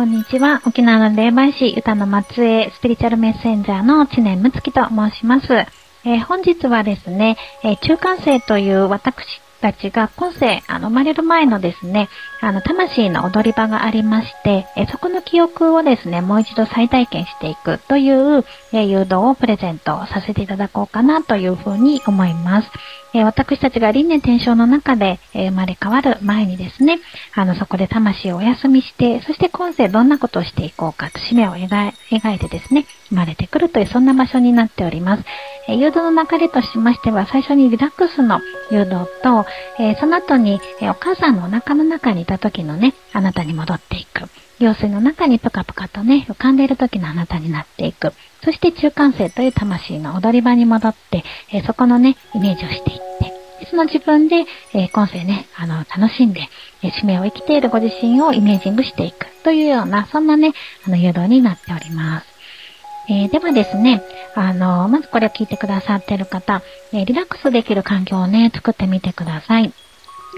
こんにちは。沖縄の霊媒師、歌の松江、スピリチュアルメッセンジャーの知念睦月と申します。えー、本日はですね、えー、中間生という私たちが今世、あの、生まれる前のですね、あの、魂の踊り場がありまして、えそこの記憶をですね、もう一度再体験していくという、え誘導をプレゼントさせていただこうかなというふうに思います。え私たちが輪廻転生の中で、え生まれ変わる前にですね、あの、そこで魂をお休みして、そして今世どんなことをしていこうかと使命を描いてですね、生まれてくるというそんな場所になっております。え誘導の流れとしましては、最初にリラックスの誘導と、えその後に、えお母さんのお腹の中にいた時のね、あなたに戻っていく。用水の中にプカプカとね、浮かんでいる時のあなたになっていく。そして中間性という魂の踊り場に戻って、えそこのね、イメージをしていって、その自分で、え今世ね、あの、楽しんで、え使命を生きているご自身をイメージングしていくというような、そんなね、あの、誘導になっております。えー、ではですね、あの、まずこれを聞いてくださっている方、えリラックスできる環境をね、作ってみてください。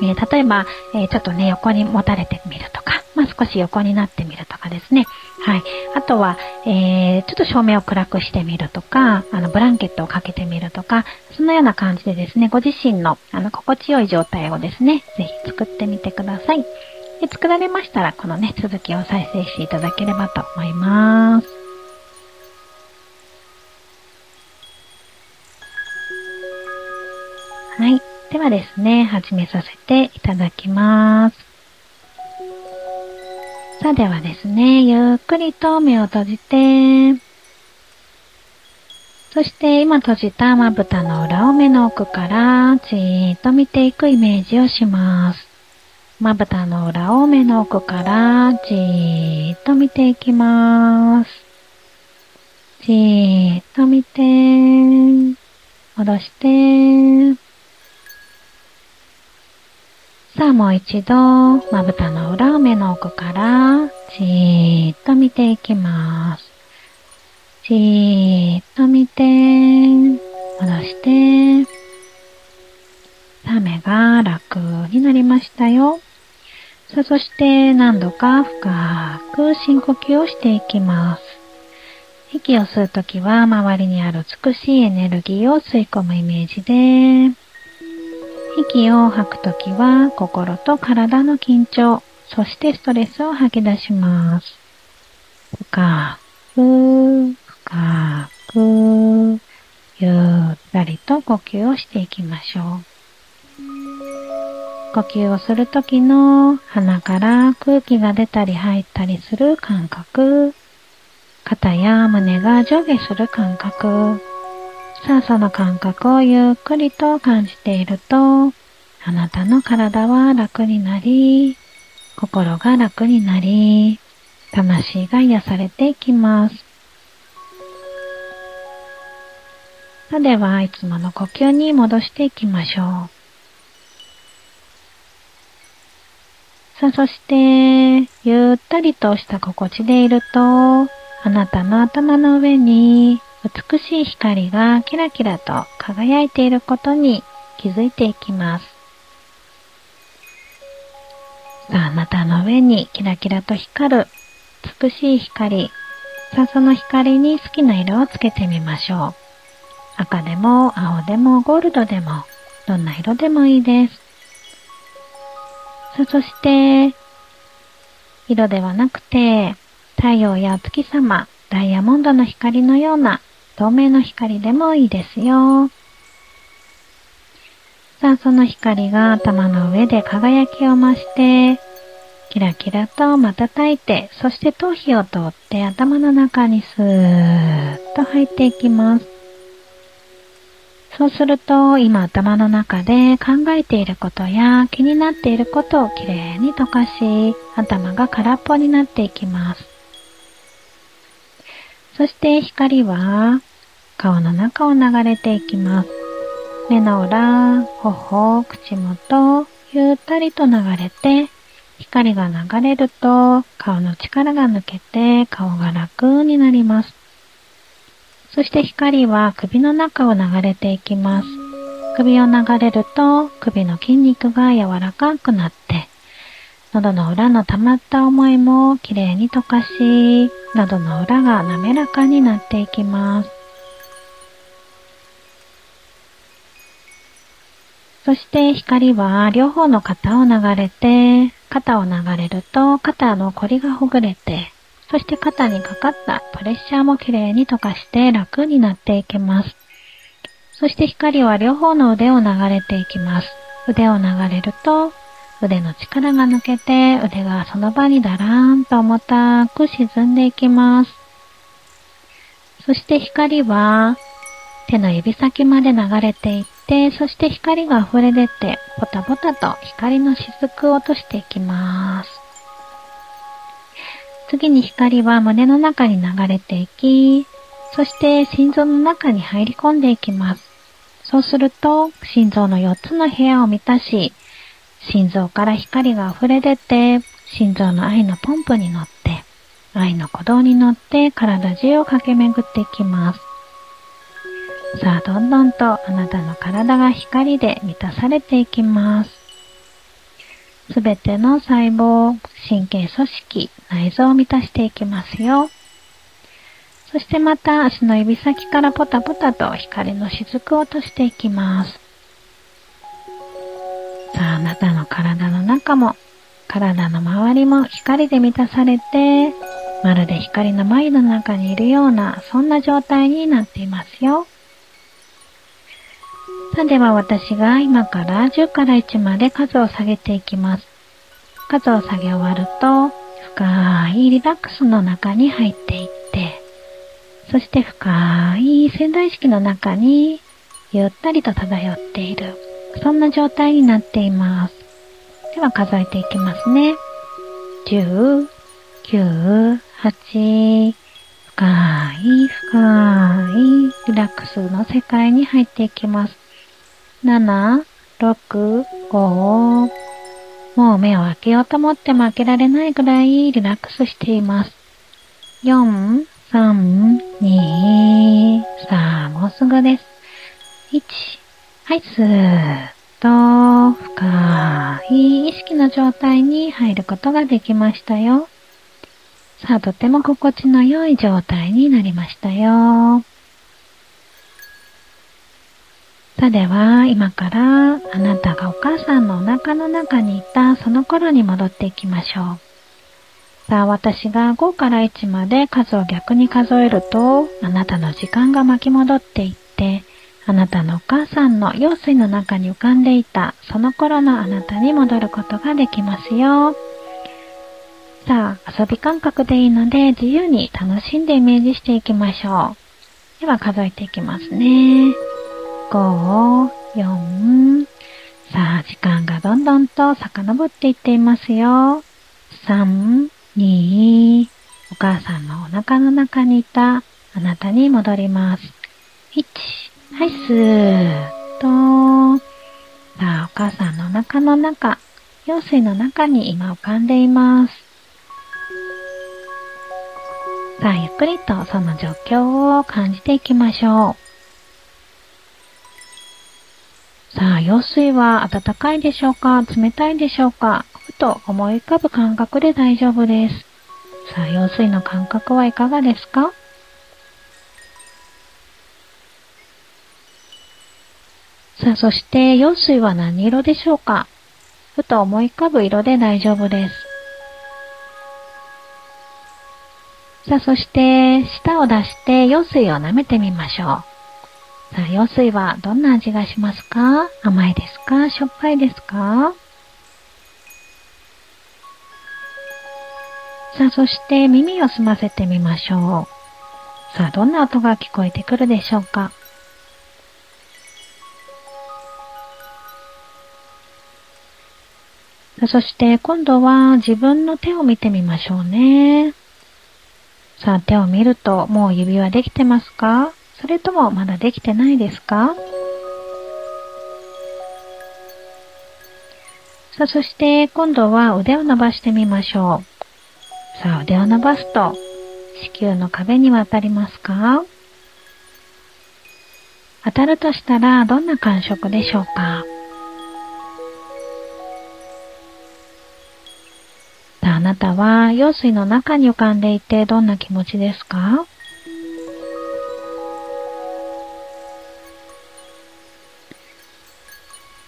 えー、例えば、えー、ちょっとね、横に持たれてみるとか、まあ、少し横になってみるとかですね。はい。あとは、えー、ちょっと照明を暗くしてみるとか、あの、ブランケットをかけてみるとか、そのような感じでですね、ご自身の、あの、心地よい状態をですね、ぜひ作ってみてください。で、作られましたら、このね、続きを再生していただければと思います。ではですね、始めさせていただきます。さあではですね、ゆっくりと目を閉じて、そして今閉じたまぶたの裏を目の奥からじーっと見ていくイメージをします。まぶたの裏を目の奥からじーっと見ていきます。じーっと見て、戻して、さあもう一度、まぶたの裏を目の奥からじーっと見ていきます。じーっと見て、戻して、さあ目が楽になりましたよ。さあそして何度か深く深呼吸をしていきます。息を吸うときは周りにある美しいエネルギーを吸い込むイメージで、息を吐くときは心と体の緊張、そしてストレスを吐き出します。深く、深く、ゆったりと呼吸をしていきましょう。呼吸をするときの鼻から空気が出たり入ったりする感覚、肩や胸が上下する感覚、さあその感覚をゆっくりと感じていると、あなたの体は楽になり、心が楽になり、魂が癒されていきます。さあでは、いつもの呼吸に戻していきましょう。さあ、そして、ゆったりとした心地でいると、あなたの頭の上に美しい光がキラキラと輝いていることに気づいていきます。さあ、あなたの上にキラキラと光る美しい光。さあ、その光に好きな色をつけてみましょう。赤でも青でもゴールドでもどんな色でもいいです。さあ、そして、色ではなくて、太陽や月様、ダイヤモンドの光のような透明の光でもいいですよ。さあ、その光が頭の上で輝きを増して、キラキラと瞬いて、そして頭皮を通って頭の中にスーッと入っていきます。そうすると、今頭の中で考えていることや気になっていることをきれいに溶かし、頭が空っぽになっていきます。そして光は顔の中を流れていきます。目の裏、頬、口元、ゆったりと流れて、光が流れると顔の力が抜けて顔が楽になります。そして光は首の中を流れていきます。首を流れると首の筋肉が柔らかくなって、喉の裏の溜まった思いもきれいに溶かし、喉の裏が滑らかになっていきます。そして光は両方の肩を流れて、肩を流れると肩の凝りがほぐれて、そして肩にかかったプレッシャーもきれいに溶かして楽になっていきます。そして光は両方の腕を流れていきます。腕を流れると腕の力が抜けて腕がその場にだらーんと重たく沈んでいきます。そして光は手の指先まで流れていって、そして光が溢れ出て、ポタポタと光の雫を落としていきます。次に光は胸の中に流れていき、そして心臓の中に入り込んでいきます。そうすると、心臓の4つの部屋を満たし、心臓から光が溢れ出て、心臓の愛のポンプに乗って、愛の鼓動に乗って体中を駆け巡っていきます。さあ、どんどんとあなたの体が光で満たされていきます。すべての細胞、神経組織、内臓を満たしていきますよ。そしてまた足の指先からポタポタと光の雫を落としていきます。さあ、あなたの体の中も、体の周りも光で満たされて、まるで光の眉の中にいるような、そんな状態になっていますよ。さあでは私が今から10から1まで数を下げていきます。数を下げ終わると、深いリラックスの中に入っていって、そして深い潜在意識の中にゆったりと漂っている。そんな状態になっています。では数えていきますね。10、9、8、深い深いリラックスの世界に入っていきます。7、6、5。もう目を開けようと思っても開けられないぐらいリラックスしています。4、3、2、さあ、もうすぐです。1、はい、スーッと深い意識の状態に入ることができましたよ。さあ、とても心地の良い状態になりましたよ。さあでは、今からあなたがお母さんのお腹の中にいたその頃に戻っていきましょう。さあ、私が5から1まで数を逆に数えると、あなたの時間が巻き戻っていって、あなたのお母さんの用水の中に浮かんでいたその頃のあなたに戻ることができますよ。さあ、遊び感覚でいいので自由に楽しんでイメージしていきましょう。では数えていきますね。5、4、さあ、時間がどんどんと遡っていっていますよ。3、2、お母さんのお腹の中にいたあなたに戻ります。1、はい、スーッと。さあ、お母さんのお腹の中、用水の中に今浮かんでいます。さあ、ゆっくりとその状況を感じていきましょう。さあ、用水は暖かいでしょうか？冷たいでしょうか？ふと思い浮かぶ感覚で大丈夫です。さあ、用水の感覚はいかがですか？さあ、そして、用水は何色でしょうか？ふと思い浮かぶ色で大丈夫です。さあ、そして、舌を出して用水を舐めてみましょう。さあ、用水はどんな味がしますか？甘いですか？しょっぱいですか？さあ、そして耳を澄ませてみましょう。さあ、どんな音が聞こえてくるでしょうか？そして今度は自分の手を見てみましょうね。さあ、手を見るともう指輪できてますか？それともまだできてないですか？さあ、そして今度は腕を伸ばしてみましょう。さあ、腕を伸ばすと子宮の壁には当たりますか？当たるとしたらどんな感触でしょうか？なたは用水の中に浮かんでいてどんな気持ちですか？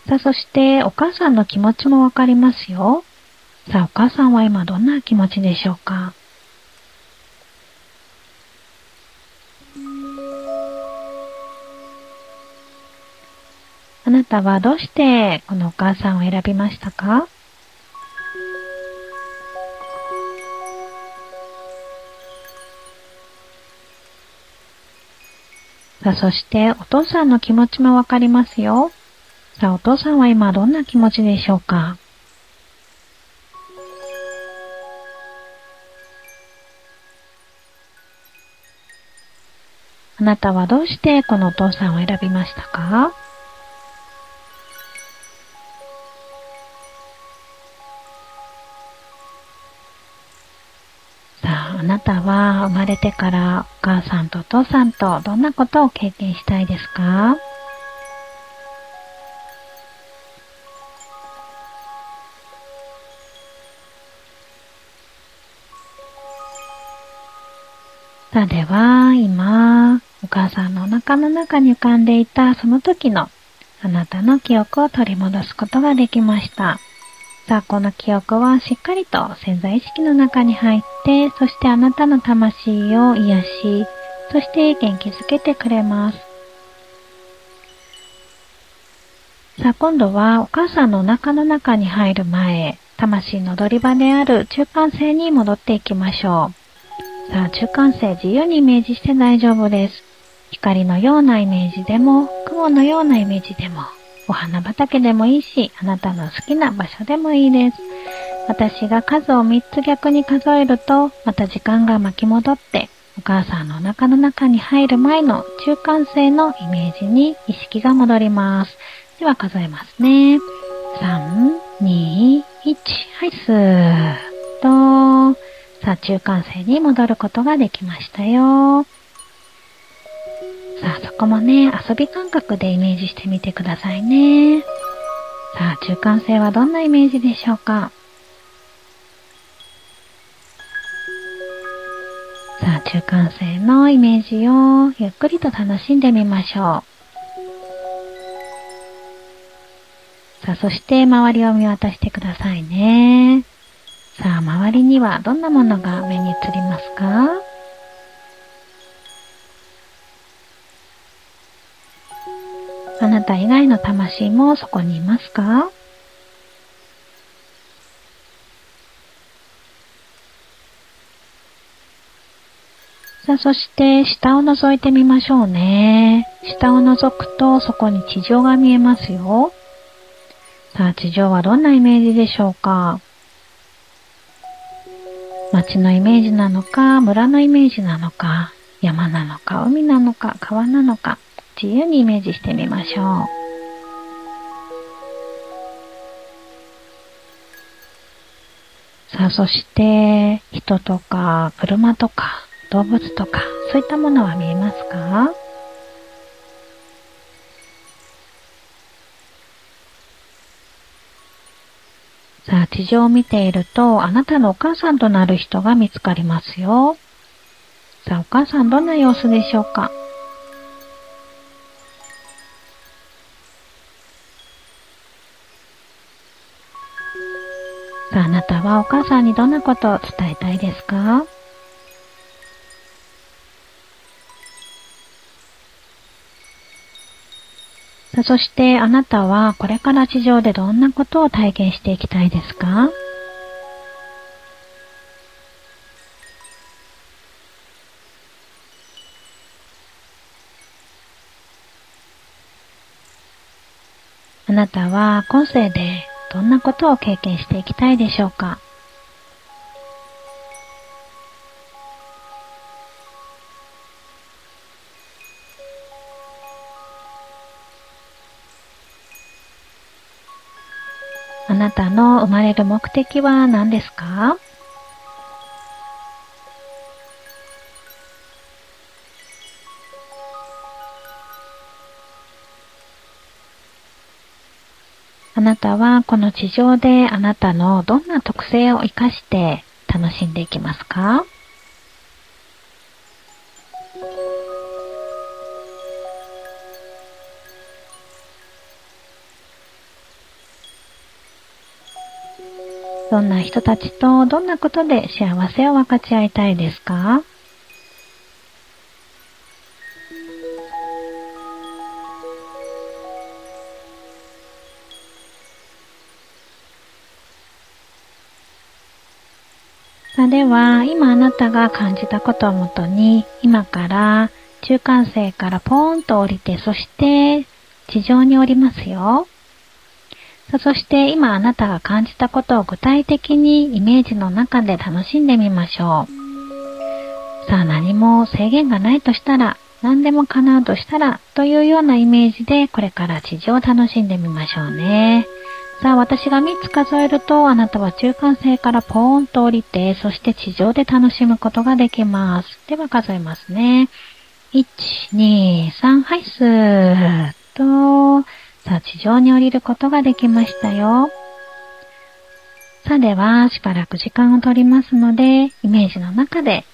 さあ、そしてお母さんの気持ちもわかりますよ。さあ、お母さんは今どんな気持ちでしょうか？あなたはどうしてこのお母さんを選びましたか？さあ、そしてお父さんの気持ちもわかりますよ。さあ、お父さんは今どんな気持ちでしょうか？あなたはどうしてこのお父さんを選びましたか？たは生まれてからお母さんとお父さんとどんなことを経験したいですか？さあでは、今、お母さんのお腹の中に浮かんでいたその時のあなたの記憶を取り戻すことができました。さあ、この記憶はしっかりと潜在意識の中に入って、そしてあなたの魂を癒し、そして元気づけてくれます。さあ、今度はお母さんのお腹の中に入る前、魂の踊り場である中間性に戻っていきましょう。さあ、中間性自由にイメージして大丈夫です。光のようなイメージでも、雲のようなイメージでも、お花畑でもいいし、あなたの好きな場所でもいいです。私が数を3つ逆に数えると、また時間が巻き戻って、お母さんのお腹の中に入る前の中間性のイメージに意識が戻ります。では数えますね。3、2、1、はい、スーッと、さあ、中間性に戻ることができましたよ。さあ、そこもね、遊び感覚でイメージしてみてくださいね。さあ、中間性はどんなイメージでしょうか？中間性のイメージをゆっくりと楽しんでみましょう。さあ、そして周りを見渡してくださいね。さあ、周りにはどんなものが目に映りますか？あなた以外の魂もそこにいますか？さあ、そして下を覗いてみましょうね。下を覗くとそこに地上が見えますよ。さあ、地上はどんなイメージでしょうか街のイメージなのか、村のイメージなのか、山なのか、海なのか、川なのか、自由にイメージしてみましょう。さあ、そして、人とか、車とか、動物とか、そういったものは見えますか？さあ、地上を見ていると、あなたのお母さんとなる人が見つかりますよ。さあ、お母さんどんな様子でしょうか？さあ、あなたはお母さんにどんなことを伝えたいですか？そしてあなたはこれから地上でどんなことを体験していきたいですか？あなたは今世でどんなことを経験していきたいでしょうか？あなたの生まれる目的は何ですか？あなたはこの地上であなたのどんな特性を活かして楽しんでいきますか？どんな人たちとどんなことで幸せを分かち合いたいですか？さあでは、今あなたが感じたことをもとに、今から中間性からポーンと降りて、そして地上に降りますよ。さあそして今あなたが感じたことを具体的にイメージの中で楽しんでみましょう。さあ何も制限がないとしたら、何でも叶うとしたら、というようなイメージでこれから地上を楽しんでみましょうね。さあ、私が3つ数えると、あなたは中間性からポーンと降りて、そして地上で楽しむことができます。では数えますね。1、2、3、はい、スーッと、さあ、地上に降りることができましたよ。さあ、では、しばらく時間を取りますので、イメージの中で、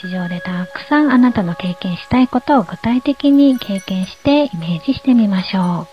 地上でたくさんあなたの経験したいことを具体的に経験してイメージしてみましょう。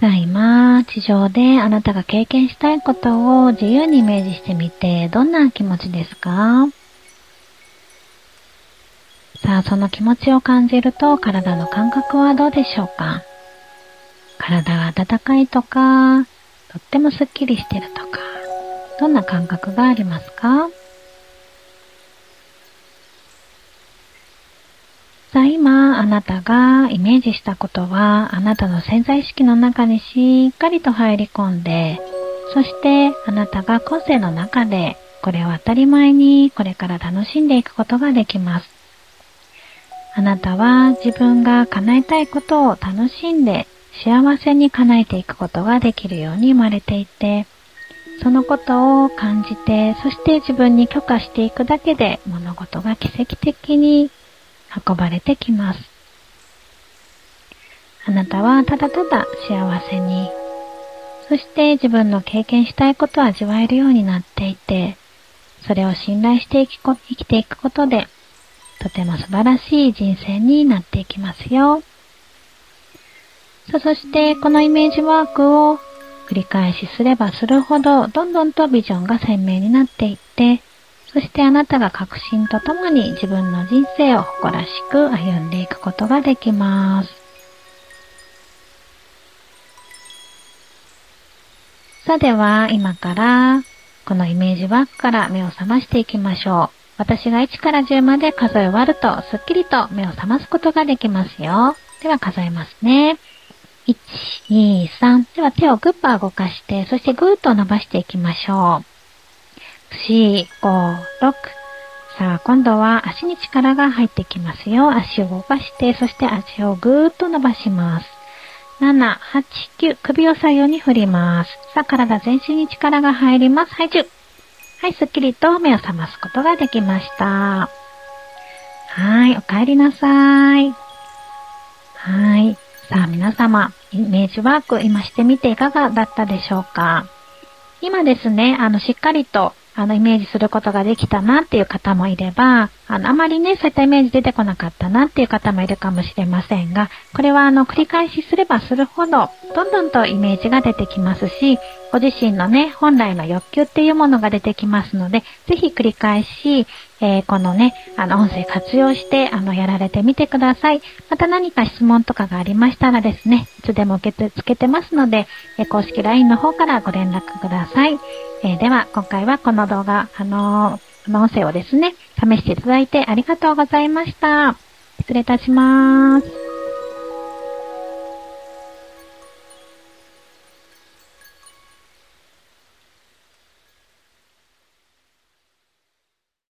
さあ今、地上であなたが経験したいことを自由にイメージしてみて、どんな気持ちですか？さあ、その気持ちを感じると体の感覚はどうでしょうか？体が温かいとか、とってもスッキリしてるとか、どんな感覚がありますか？さあ今、あなたがイメージしたことは、あなたの潜在意識の中にしっかりと入り込んで、そしてあなたが個性の中で、これを当たり前にこれから楽しんでいくことができます。あなたは自分が叶えたいことを楽しんで幸せに叶えていくことができるように生まれていて、そのことを感じて、そして自分に許可していくだけで物事が奇跡的に運ばれてきます。あなたはただただ幸せに、そして自分の経験したいことを味わえるようになっていて、それを信頼して生きていくことで、とても素晴らしい人生になっていきますよ。さ、そしてこのイメージワークを繰り返しすればするほど、どんどんとビジョンが鮮明になっていって、そしてあなたが確信とともに自分の人生を誇らしく歩んでいくことができます。さあでは今からこのイメージワークから目を覚ましていきましょう。私が1から10まで数え終わるとすっきりと目を覚ますことができますよ。では数えますね。1、2、3。では手をグッパー動かして、そしてぐーと伸ばしていきましょう。4、5、6、さあ、今度は足に力が入ってきますよ。足を動かして、そして足をぐーっと伸ばします。7、8、9、首を左右に振ります。さあ、体全身に力が入ります。はい、10。はい、すっきりと目を覚ますことができました。はい、お帰りなさい。はい。さあ、皆様、イメージワーク今してみていかがだったでしょうか今ですね、あの、しっかりとあの、イメージすることができたなっていう方もいれば、あの、あまりね、そういったイメージ出てこなかったなっていう方もいるかもしれませんが、これはあの、繰り返しすればするほど、どんどんとイメージが出てきますし、ご自身のね、本来の欲求っていうものが出てきますので、ぜひ繰り返し、えー、このね、あの、音声活用して、あの、やられてみてください。また何か質問とかがありましたらですね、いつでも受け付けてますので、えー、公式 LINE の方からご連絡ください。えー、では、今回はこの動画、あのー、音声をですね、試していただいてありがとうございました。失礼いたします。